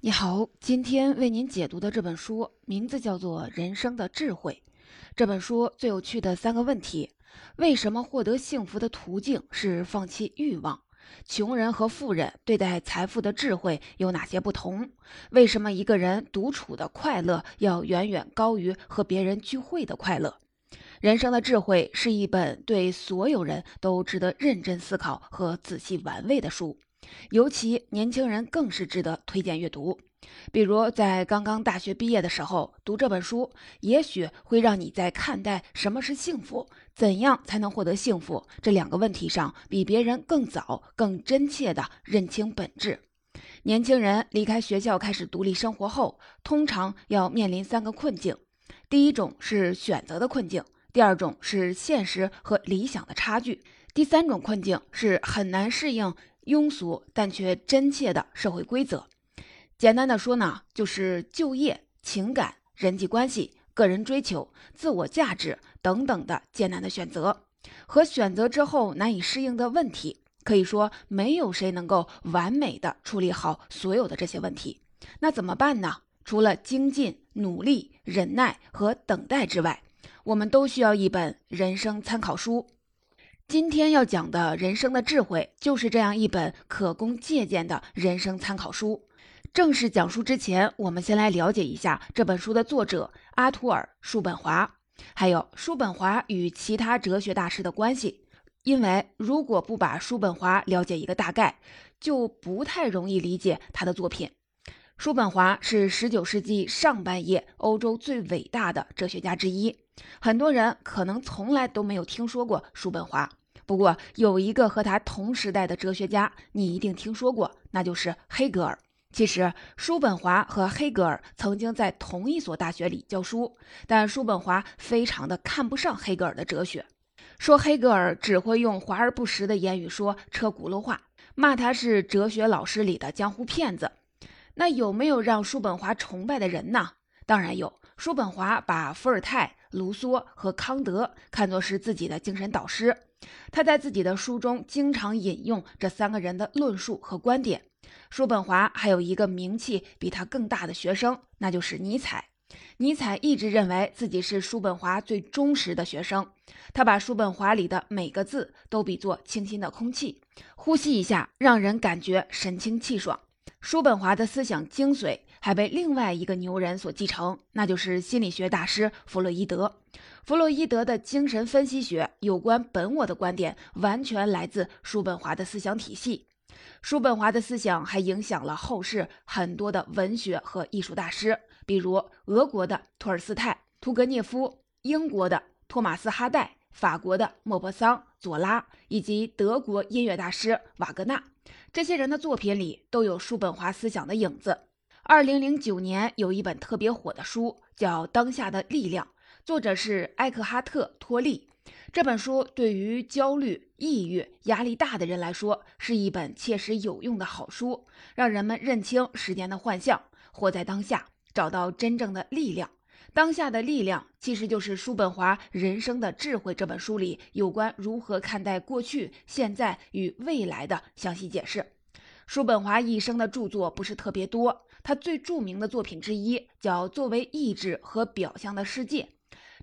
你好，今天为您解读的这本书名字叫做《人生的智慧》。这本书最有趣的三个问题：为什么获得幸福的途径是放弃欲望？穷人和富人对待财富的智慧有哪些不同？为什么一个人独处的快乐要远远高于和别人聚会的快乐？人生的智慧是一本对所有人都值得认真思考和仔细玩味的书。尤其年轻人更是值得推荐阅读。比如在刚刚大学毕业的时候读这本书，也许会让你在看待什么是幸福、怎样才能获得幸福这两个问题上，比别人更早、更真切地认清本质。年轻人离开学校开始独立生活后，通常要面临三个困境：第一种是选择的困境；第二种是现实和理想的差距；第三种困境是很难适应。庸俗但却真切的社会规则，简单的说呢，就是就业、情感、人际关系、个人追求、自我价值等等的艰难的选择和选择之后难以适应的问题。可以说，没有谁能够完美的处理好所有的这些问题。那怎么办呢？除了精进、努力、忍耐和等待之外，我们都需要一本人生参考书。今天要讲的人生的智慧，就是这样一本可供借鉴的人生参考书。正式讲述之前，我们先来了解一下这本书的作者阿图尔·叔本华，还有叔本华与其他哲学大师的关系。因为如果不把叔本华了解一个大概，就不太容易理解他的作品。叔本华是19世纪上半叶欧洲最伟大的哲学家之一，很多人可能从来都没有听说过叔本华。不过有一个和他同时代的哲学家，你一定听说过，那就是黑格尔。其实，叔本华和黑格尔曾经在同一所大学里教书，但叔本华非常的看不上黑格尔的哲学，说黑格尔只会用华而不实的言语说车轱辘话，骂他是哲学老师里的江湖骗子。那有没有让叔本华崇拜的人呢？当然有，叔本华把伏尔泰、卢梭和康德看作是自己的精神导师。他在自己的书中经常引用这三个人的论述和观点。叔本华还有一个名气比他更大的学生，那就是尼采。尼采一直认为自己是叔本华最忠实的学生。他把叔本华里的每个字都比作清新的空气，呼吸一下，让人感觉神清气爽。叔本华的思想精髓还被另外一个牛人所继承，那就是心理学大师弗洛伊德。弗洛伊德的精神分析学有关本我的观点，完全来自叔本华的思想体系。叔本华的思想还影响了后世很多的文学和艺术大师，比如俄国的托尔斯泰、屠格涅夫，英国的托马斯哈代，法国的莫泊桑、左拉，以及德国音乐大师瓦格纳。这些人的作品里都有叔本华思想的影子。二零零九年有一本特别火的书，叫《当下的力量》。作者是埃克哈特·托利。这本书对于焦虑、抑郁、压力大的人来说，是一本切实有用的好书，让人们认清时间的幻象，活在当下，找到真正的力量。当下的力量其实就是叔本华《人生的智慧》这本书里有关如何看待过去、现在与未来的详细解释。叔本华一生的著作不是特别多，他最著名的作品之一叫《作为意志和表象的世界》。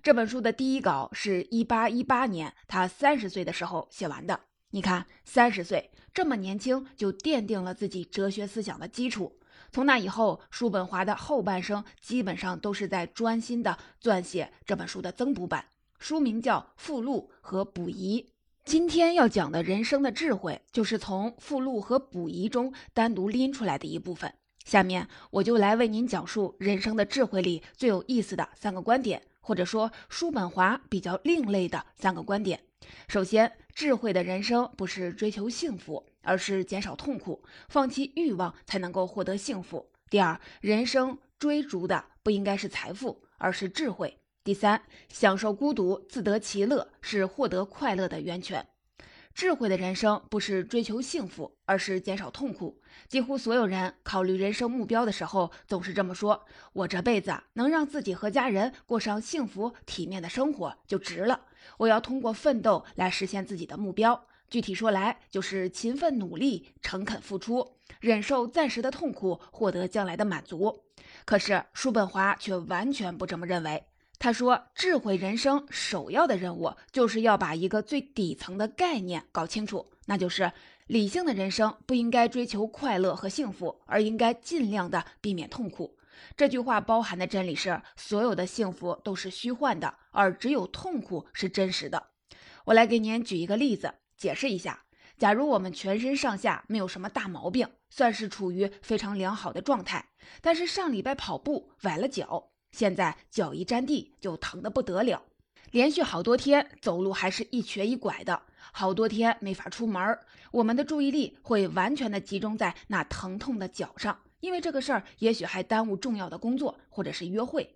这本书的第一稿是一八一八年，他三十岁的时候写完的。你看，三十岁这么年轻，就奠定了自己哲学思想的基础。从那以后，叔本华的后半生基本上都是在专心的撰写这本书的增补版，书名叫《附录和补遗》。今天要讲的人生的智慧，就是从附录和补遗中单独拎出来的一部分。下面我就来为您讲述人生的智慧里最有意思的三个观点。或者说，叔本华比较另类的三个观点。首先，智慧的人生不是追求幸福，而是减少痛苦，放弃欲望才能够获得幸福。第二，人生追逐的不应该是财富，而是智慧。第三，享受孤独，自得其乐，是获得快乐的源泉。智慧的人生不是追求幸福，而是减少痛苦。几乎所有人考虑人生目标的时候，总是这么说：“我这辈子能让自己和家人过上幸福体面的生活就值了。我要通过奋斗来实现自己的目标。具体说来就是勤奋努力、诚恳付出，忍受暂时的痛苦，获得将来的满足。可是叔本华却完全不这么认为。他说：“智慧人生首要的任务就是要把一个最底层的概念搞清楚，那就是理性的人生不应该追求快乐和幸福，而应该尽量的避免痛苦。”这句话包含的真理是：所有的幸福都是虚幻的，而只有痛苦是真实的。我来给您举一个例子，解释一下。假如我们全身上下没有什么大毛病，算是处于非常良好的状态，但是上礼拜跑步崴了脚。现在脚一沾地就疼得不得了，连续好多天走路还是一瘸一拐的，好多天没法出门。我们的注意力会完全的集中在那疼痛的脚上，因为这个事儿也许还耽误重要的工作或者是约会。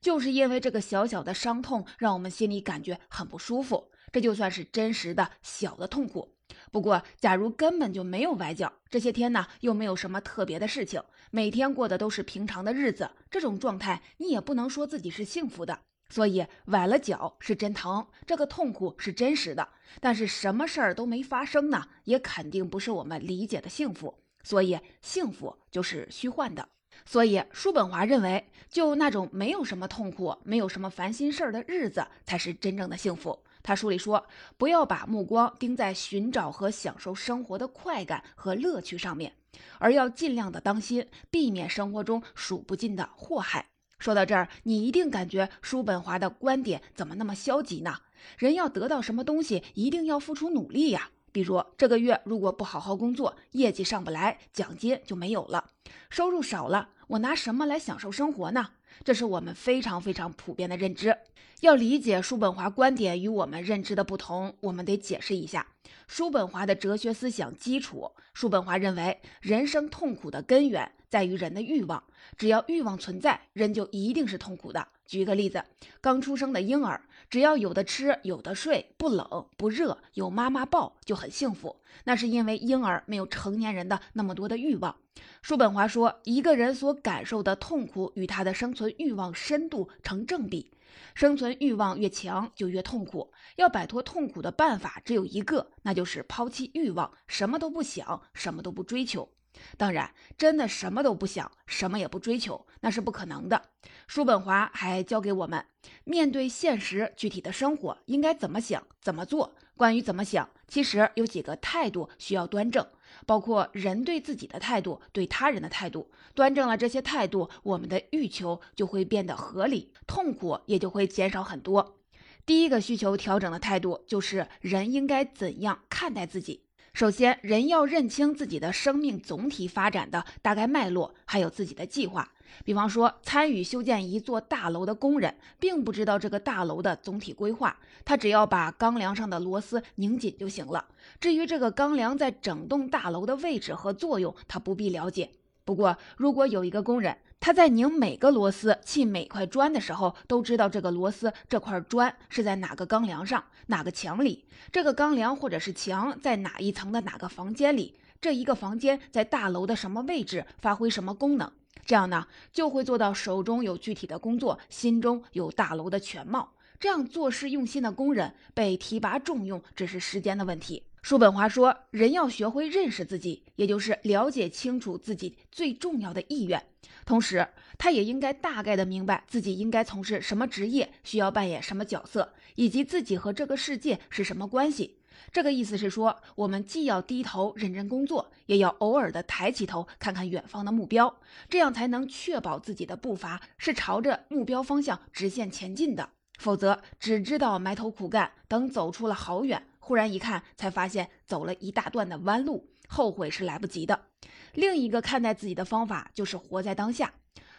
就是因为这个小小的伤痛，让我们心里感觉很不舒服，这就算是真实的小的痛苦。不过，假如根本就没有崴脚，这些天呢又没有什么特别的事情，每天过的都是平常的日子，这种状态你也不能说自己是幸福的。所以崴了脚是真疼，这个痛苦是真实的，但是什么事儿都没发生呢，也肯定不是我们理解的幸福。所以幸福就是虚幻的。所以叔本华认为，就那种没有什么痛苦、没有什么烦心事儿的日子，才是真正的幸福。他书里说，不要把目光盯在寻找和享受生活的快感和乐趣上面，而要尽量的当心，避免生活中数不尽的祸害。说到这儿，你一定感觉叔本华的观点怎么那么消极呢？人要得到什么东西，一定要付出努力呀。比如这个月如果不好好工作，业绩上不来，奖金就没有了，收入少了，我拿什么来享受生活呢？这是我们非常非常普遍的认知。要理解叔本华观点与我们认知的不同，我们得解释一下叔本华的哲学思想基础。叔本华认为，人生痛苦的根源在于人的欲望，只要欲望存在，人就一定是痛苦的。举个例子，刚出生的婴儿，只要有的吃、有的睡，不冷不热，有妈妈抱，就很幸福。那是因为婴儿没有成年人的那么多的欲望。叔本华说，一个人所感受的痛苦与他的生存欲望深度成正比，生存欲望越强就越痛苦。要摆脱痛苦的办法只有一个，那就是抛弃欲望，什么都不想，什么都不追求。当然，真的什么都不想，什么也不追求，那是不可能的。叔本华还教给我们，面对现实具体的生活应该怎么想、怎么做。关于怎么想，其实有几个态度需要端正，包括人对自己的态度、对他人的态度。端正了这些态度，我们的欲求就会变得合理，痛苦也就会减少很多。第一个需求调整的态度，就是人应该怎样看待自己。首先，人要认清自己的生命总体发展的大概脉络，还有自己的计划。比方说，参与修建一座大楼的工人，并不知道这个大楼的总体规划，他只要把钢梁上的螺丝拧紧就行了。至于这个钢梁在整栋大楼的位置和作用，他不必了解。不过，如果有一个工人，他在拧每个螺丝、砌每块砖的时候，都知道这个螺丝、这块砖是在哪个钢梁上、哪个墙里，这个钢梁或者是墙在哪一层的哪个房间里，这一个房间在大楼的什么位置，发挥什么功能，这样呢，就会做到手中有具体的工作，心中有大楼的全貌。这样做事用心的工人被提拔重用，只是时间的问题。叔本华说：“人要学会认识自己，也就是了解清楚自己最重要的意愿。同时，他也应该大概的明白自己应该从事什么职业，需要扮演什么角色，以及自己和这个世界是什么关系。这个意思是说，我们既要低头认真工作，也要偶尔的抬起头看看远方的目标，这样才能确保自己的步伐是朝着目标方向直线前进的。否则，只知道埋头苦干，等走出了好远。”忽然一看，才发现走了一大段的弯路，后悔是来不及的。另一个看待自己的方法就是活在当下。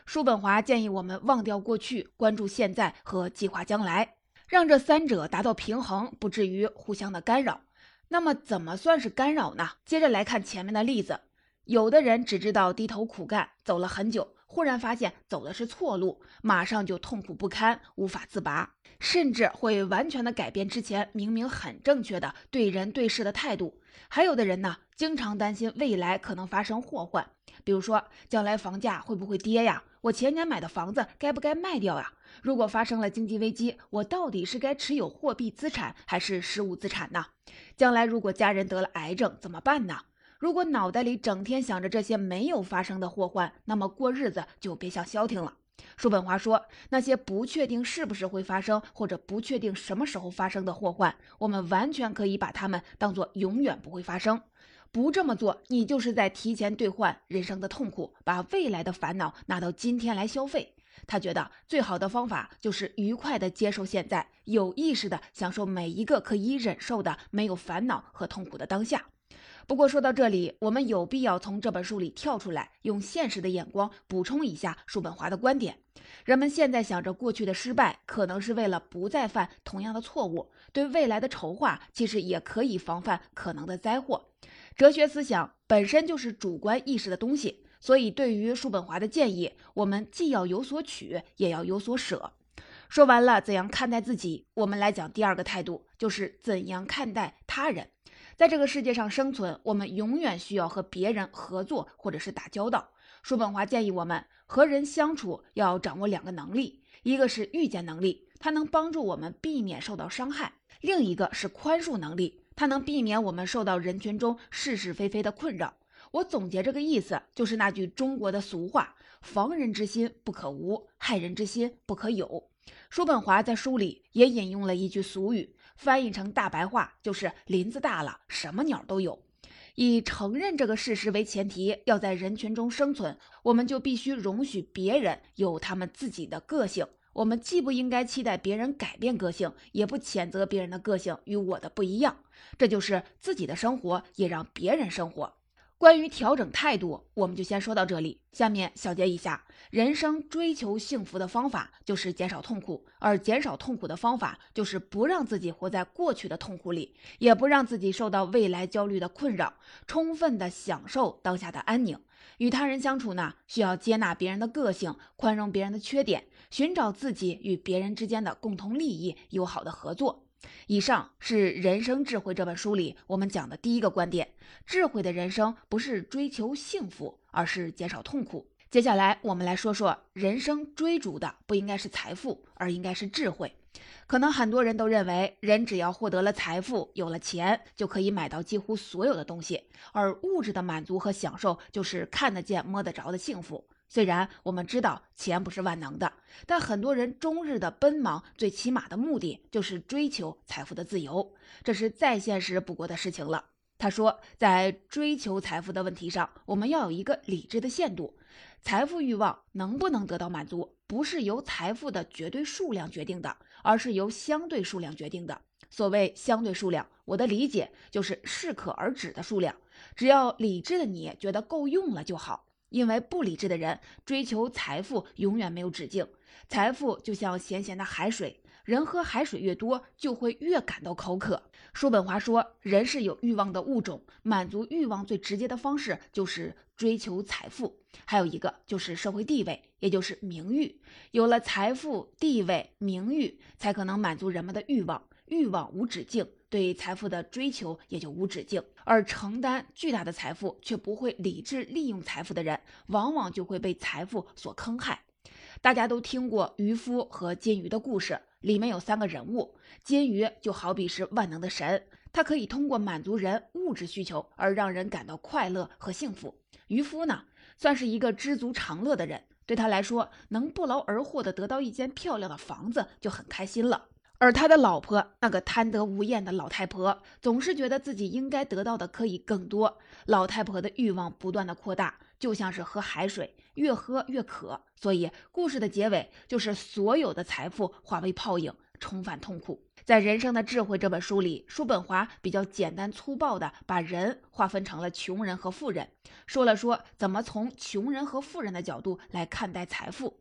叔本华建议我们忘掉过去，关注现在和计划将来，让这三者达到平衡，不至于互相的干扰。那么，怎么算是干扰呢？接着来看前面的例子，有的人只知道低头苦干，走了很久。忽然发现走的是错路，马上就痛苦不堪，无法自拔，甚至会完全的改变之前明明很正确的对人对事的态度。还有的人呢，经常担心未来可能发生祸患，比如说将来房价会不会跌呀？我前年买的房子该不该卖掉呀？如果发生了经济危机，我到底是该持有货币资产还是实物资产呢？将来如果家人得了癌症怎么办呢？如果脑袋里整天想着这些没有发生的祸患，那么过日子就别想消停了。叔本华说，那些不确定是不是会发生，或者不确定什么时候发生的祸患，我们完全可以把它们当做永远不会发生。不这么做，你就是在提前兑换人生的痛苦，把未来的烦恼拿到今天来消费。他觉得最好的方法就是愉快地接受现在，有意识地享受每一个可以忍受的、没有烦恼和痛苦的当下。不过说到这里，我们有必要从这本书里跳出来，用现实的眼光补充一下叔本华的观点。人们现在想着过去的失败，可能是为了不再犯同样的错误；对未来的筹划，其实也可以防范可能的灾祸。哲学思想本身就是主观意识的东西，所以对于叔本华的建议，我们既要有所取，也要有所舍。说完了怎样看待自己，我们来讲第二个态度，就是怎样看待他人。在这个世界上生存，我们永远需要和别人合作或者是打交道。叔本华建议我们和人相处要掌握两个能力，一个是预见能力，它能帮助我们避免受到伤害；另一个是宽恕能力，它能避免我们受到人群中是是非非的困扰。我总结这个意思，就是那句中国的俗话：“防人之心不可无，害人之心不可有。”叔本华在书里也引用了一句俗语。翻译成大白话就是林子大了，什么鸟都有。以承认这个事实为前提，要在人群中生存，我们就必须容许别人有他们自己的个性。我们既不应该期待别人改变个性，也不谴责别人的个性与我的不一样。这就是自己的生活，也让别人生活。关于调整态度，我们就先说到这里。下面小结一下：人生追求幸福的方法就是减少痛苦，而减少痛苦的方法就是不让自己活在过去的痛苦里，也不让自己受到未来焦虑的困扰，充分的享受当下的安宁。与他人相处呢，需要接纳别人的个性，宽容别人的缺点，寻找自己与别人之间的共同利益，友好的合作。以上是《人生智慧》这本书里我们讲的第一个观点：智慧的人生不是追求幸福，而是减少痛苦。接下来，我们来说说人生追逐的不应该是财富，而应该是智慧。可能很多人都认为，人只要获得了财富，有了钱，就可以买到几乎所有的东西，而物质的满足和享受就是看得见、摸得着的幸福。虽然我们知道钱不是万能的，但很多人终日的奔忙，最起码的目的就是追求财富的自由，这是再现实不过的事情了。他说，在追求财富的问题上，我们要有一个理智的限度。财富欲望能不能得到满足，不是由财富的绝对数量决定的，而是由相对数量决定的。所谓相对数量，我的理解就是适可而止的数量。只要理智的你觉得够用了就好。因为不理智的人追求财富永远没有止境，财富就像咸咸的海水，人喝海水越多，就会越感到口渴。叔本华说，人是有欲望的物种，满足欲望最直接的方式就是追求财富，还有一个就是社会地位，也就是名誉。有了财富、地位、名誉，才可能满足人们的欲望，欲望无止境。对财富的追求也就无止境，而承担巨大的财富却不会理智利用财富的人，往往就会被财富所坑害。大家都听过渔夫和金鱼的故事，里面有三个人物。金鱼就好比是万能的神，它可以通过满足人物质需求而让人感到快乐和幸福。渔夫呢，算是一个知足常乐的人，对他来说，能不劳而获的得到一间漂亮的房子就很开心了。而他的老婆，那个贪得无厌的老太婆，总是觉得自己应该得到的可以更多。老太婆的欲望不断的扩大，就像是喝海水，越喝越渴。所以，故事的结尾就是所有的财富化为泡影，重返痛苦。在《人生的智慧》这本书里，叔本华比较简单粗暴的把人划分成了穷人和富人，说了说怎么从穷人和富人的角度来看待财富。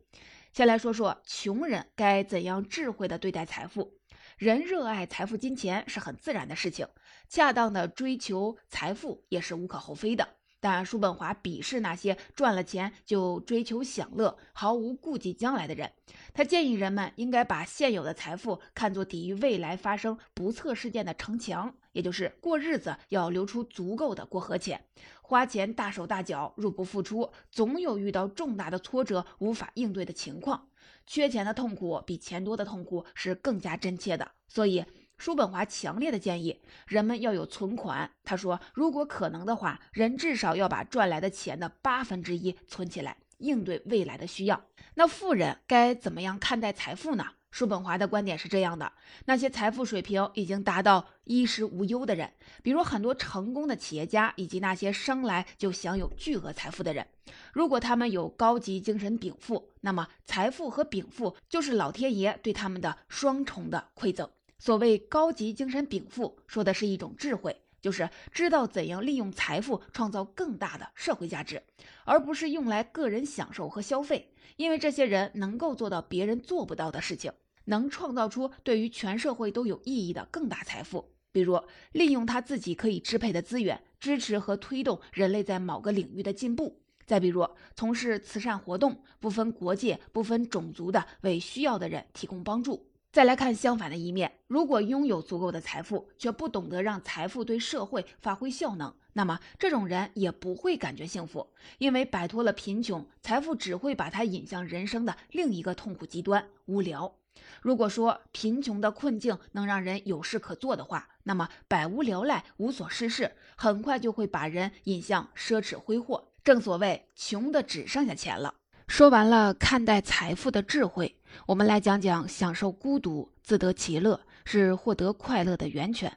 先来说说穷人该怎样智慧地对待财富。人热爱财富、金钱是很自然的事情，恰当的追求财富也是无可厚非的。但叔本华鄙视那些赚了钱就追求享乐、毫无顾忌将来的人。他建议人们应该把现有的财富看作抵御未来发生不测事件的城墙。也就是过日子要留出足够的过河钱。花钱大手大脚，入不敷出，总有遇到重大的挫折无法应对的情况。缺钱的痛苦比钱多的痛苦是更加真切的，所以叔本华强烈的建议人们要有存款。他说，如果可能的话，人至少要把赚来的钱的八分之一存起来，应对未来的需要。那富人该怎么样看待财富呢？叔本华的观点是这样的：那些财富水平已经达到衣食无忧的人，比如很多成功的企业家，以及那些生来就享有巨额财富的人，如果他们有高级精神禀赋，那么财富和禀赋就是老天爷对他们的双重的馈赠。所谓高级精神禀赋，说的是一种智慧，就是知道怎样利用财富创造更大的社会价值，而不是用来个人享受和消费。因为这些人能够做到别人做不到的事情。能创造出对于全社会都有意义的更大财富，比如利用他自己可以支配的资源，支持和推动人类在某个领域的进步；再比如从事慈善活动，不分国界、不分种族的为需要的人提供帮助。再来看相反的一面，如果拥有足够的财富，却不懂得让财富对社会发挥效能，那么这种人也不会感觉幸福，因为摆脱了贫穷，财富只会把他引向人生的另一个痛苦极端——无聊。如果说贫穷的困境能让人有事可做的话，那么百无聊赖、无所事事，很快就会把人引向奢侈挥霍。正所谓，穷的只剩下钱了。说完了看待财富的智慧，我们来讲讲享受孤独、自得其乐是获得快乐的源泉。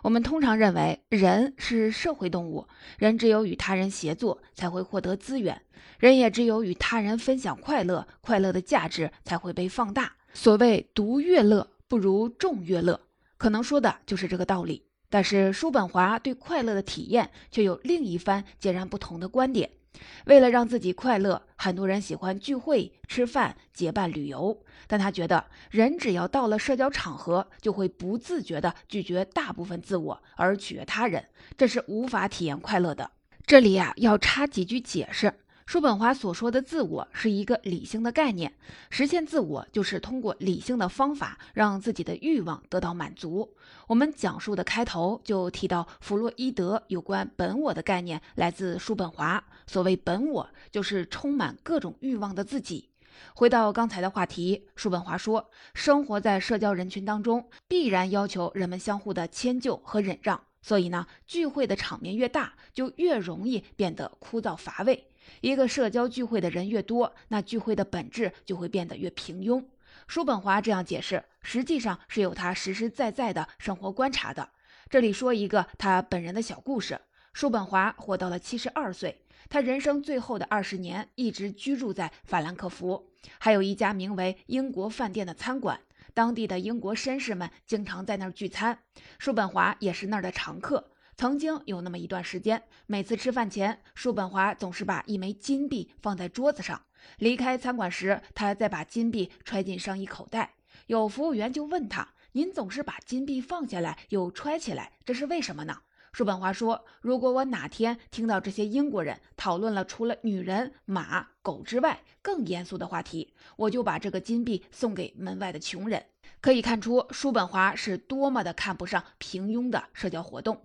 我们通常认为，人是社会动物，人只有与他人协作才会获得资源，人也只有与他人分享快乐，快乐的价值才会被放大。所谓独乐乐不如众乐乐，可能说的就是这个道理。但是叔本华对快乐的体验却有另一番截然不同的观点。为了让自己快乐，很多人喜欢聚会、吃饭、结伴旅游。但他觉得，人只要到了社交场合，就会不自觉地拒绝大部分自我，而取悦他人，这是无法体验快乐的。这里呀，要插几句解释。叔本华所说的自我是一个理性的概念，实现自我就是通过理性的方法让自己的欲望得到满足。我们讲述的开头就提到，弗洛伊德有关本我的概念来自叔本华。所谓本我，就是充满各种欲望的自己。回到刚才的话题，叔本华说，生活在社交人群当中，必然要求人们相互的迁就和忍让，所以呢，聚会的场面越大，就越容易变得枯燥乏味。一个社交聚会的人越多，那聚会的本质就会变得越平庸。叔本华这样解释，实际上是有他实实在在的生活观察的。这里说一个他本人的小故事：叔本华活到了七十二岁，他人生最后的二十年一直居住在法兰克福，还有一家名为“英国饭店”的餐馆，当地的英国绅士们经常在那儿聚餐，叔本华也是那儿的常客。曾经有那么一段时间，每次吃饭前，叔本华总是把一枚金币放在桌子上。离开餐馆时，他再把金币揣进上衣口袋。有服务员就问他：“您总是把金币放下来又揣起来，这是为什么呢？”叔本华说：“如果我哪天听到这些英国人讨论了除了女人、马、狗之外更严肃的话题，我就把这个金币送给门外的穷人。”可以看出，叔本华是多么的看不上平庸的社交活动。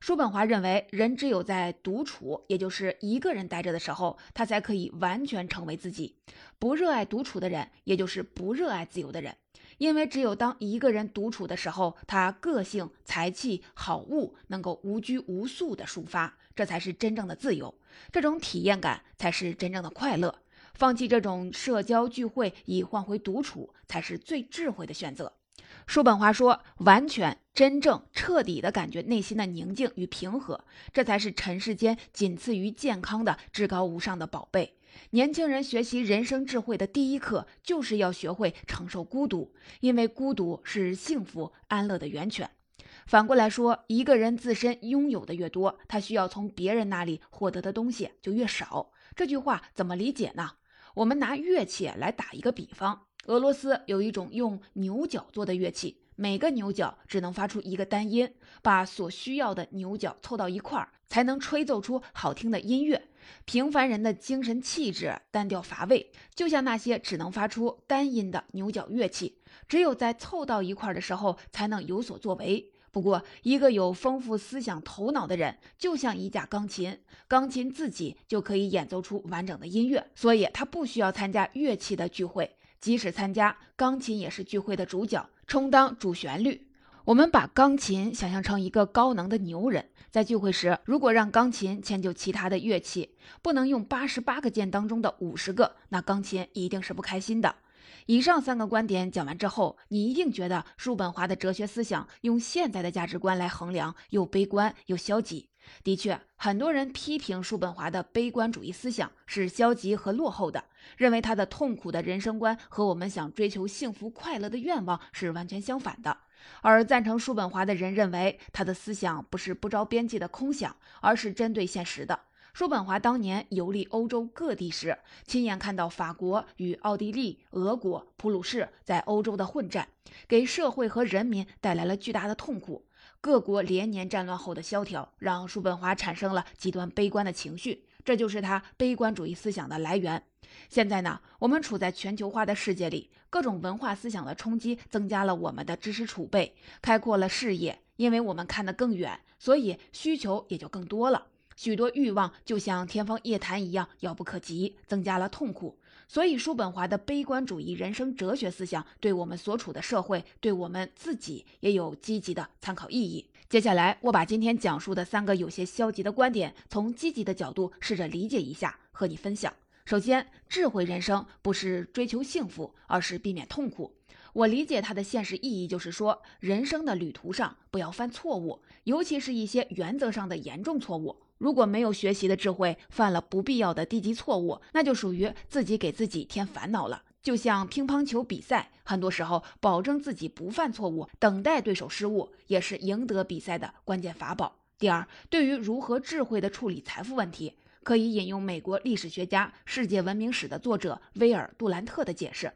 叔本华认为，人只有在独处，也就是一个人待着的时候，他才可以完全成为自己。不热爱独处的人，也就是不热爱自由的人，因为只有当一个人独处的时候，他个性、才气、好物能够无拘无束地抒发，这才是真正的自由。这种体验感才是真正的快乐。放弃这种社交聚会以换回独处，才是最智慧的选择。叔本华说：“完全、真正、彻底的感觉内心的宁静与平和，这才是尘世间仅次于健康的至高无上的宝贝。年轻人学习人生智慧的第一课，就是要学会承受孤独，因为孤独是幸福安乐的源泉。反过来说，一个人自身拥有的越多，他需要从别人那里获得的东西就越少。这句话怎么理解呢？我们拿乐器来打一个比方。”俄罗斯有一种用牛角做的乐器，每个牛角只能发出一个单音，把所需要的牛角凑到一块儿，才能吹奏出好听的音乐。平凡人的精神气质单调乏味，就像那些只能发出单音的牛角乐器，只有在凑到一块儿的时候才能有所作为，不过，一个有丰富思想头脑的人，就像一架钢琴，钢琴自己就可以演奏出完整的音乐，所以他不需要参加乐器的聚会。即使参加，钢琴也是聚会的主角，充当主旋律。我们把钢琴想象成一个高能的牛人，在聚会时，如果让钢琴迁就其他的乐器，不能用八十八个键当中的五十个，那钢琴一定是不开心的。以上三个观点讲完之后，你一定觉得叔本华的哲学思想用现在的价值观来衡量又悲观又消极。的确，很多人批评叔本华的悲观主义思想是消极和落后的，认为他的痛苦的人生观和我们想追求幸福快乐的愿望是完全相反的。而赞成叔本华的人认为他的思想不是不着边际的空想，而是针对现实的。叔本华当年游历欧洲各地时，亲眼看到法国与奥地利、俄国、普鲁士在欧洲的混战，给社会和人民带来了巨大的痛苦。各国连年战乱后的萧条，让叔本华产生了极端悲观的情绪，这就是他悲观主义思想的来源。现在呢，我们处在全球化的世界里，各种文化思想的冲击增加了我们的知识储备，开阔了视野，因为我们看得更远，所以需求也就更多了。许多欲望就像天方夜谭一样遥不可及，增加了痛苦。所以，叔本华的悲观主义人生哲学思想对我们所处的社会，对我们自己也有积极的参考意义。接下来，我把今天讲述的三个有些消极的观点，从积极的角度试着理解一下，和你分享。首先，智慧人生不是追求幸福，而是避免痛苦。我理解它的现实意义，就是说，人生的旅途上不要犯错误，尤其是一些原则上的严重错误。如果没有学习的智慧，犯了不必要的低级错误，那就属于自己给自己添烦恼了。就像乒乓球比赛，很多时候保证自己不犯错误，等待对手失误，也是赢得比赛的关键法宝。第二，对于如何智慧地处理财富问题，可以引用美国历史学家、世界文明史的作者威尔·杜兰特的解释。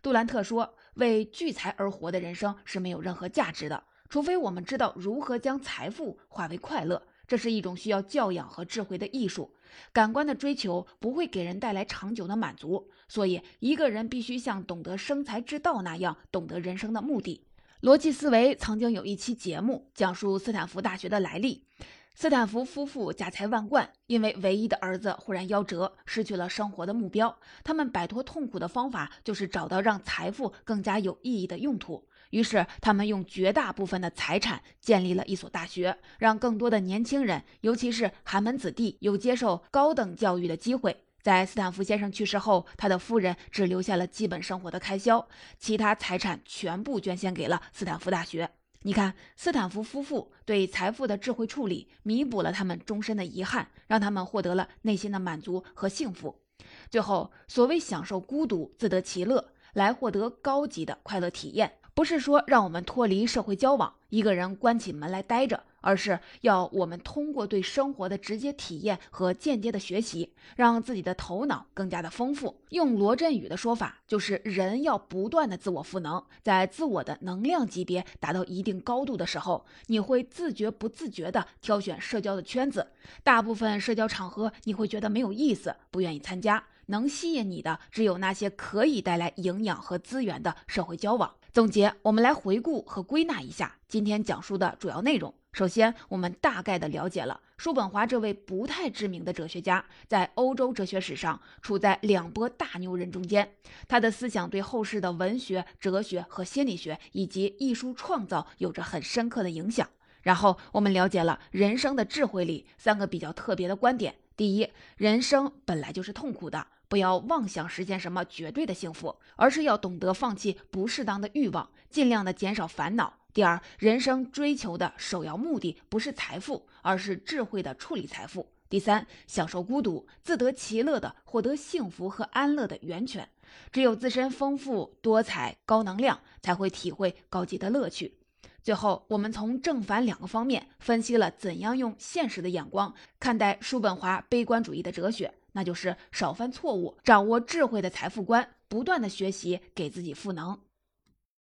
杜兰特说：“为聚财而活的人生是没有任何价值的，除非我们知道如何将财富化为快乐。”这是一种需要教养和智慧的艺术，感官的追求不会给人带来长久的满足，所以一个人必须像懂得生财之道那样懂得人生的目的。逻辑思维曾经有一期节目讲述斯坦福大学的来历。斯坦福夫妇家财万贯，因为唯一的儿子忽然夭折，失去了生活的目标。他们摆脱痛苦的方法就是找到让财富更加有意义的用途。于是，他们用绝大部分的财产建立了一所大学，让更多的年轻人，尤其是寒门子弟，有接受高等教育的机会。在斯坦福先生去世后，他的夫人只留下了基本生活的开销，其他财产全部捐献给了斯坦福大学。你看，斯坦福夫妇对财富的智慧处理，弥补了他们终身的遗憾，让他们获得了内心的满足和幸福。最后，所谓享受孤独，自得其乐，来获得高级的快乐体验。不是说让我们脱离社会交往，一个人关起门来待着，而是要我们通过对生活的直接体验和间接的学习，让自己的头脑更加的丰富。用罗振宇的说法，就是人要不断的自我赋能，在自我的能量级别达到一定高度的时候，你会自觉不自觉的挑选社交的圈子，大部分社交场合你会觉得没有意思，不愿意参加。能吸引你的，只有那些可以带来营养和资源的社会交往。总结，我们来回顾和归纳一下今天讲述的主要内容。首先，我们大概的了解了叔本华这位不太知名的哲学家，在欧洲哲学史上处在两波大牛人中间，他的思想对后世的文学、哲学和心理学以及艺术创造有着很深刻的影响。然后，我们了解了人生的智慧里三个比较特别的观点：第一，人生本来就是痛苦的。不要妄想实现什么绝对的幸福，而是要懂得放弃不适当的欲望，尽量的减少烦恼。第二，人生追求的首要目的不是财富，而是智慧的处理财富。第三，享受孤独，自得其乐的获得幸福和安乐的源泉。只有自身丰富多彩、高能量，才会体会高级的乐趣。最后，我们从正反两个方面分析了怎样用现实的眼光看待叔本华悲观主义的哲学。那就是少犯错误，掌握智慧的财富观，不断的学习，给自己赋能。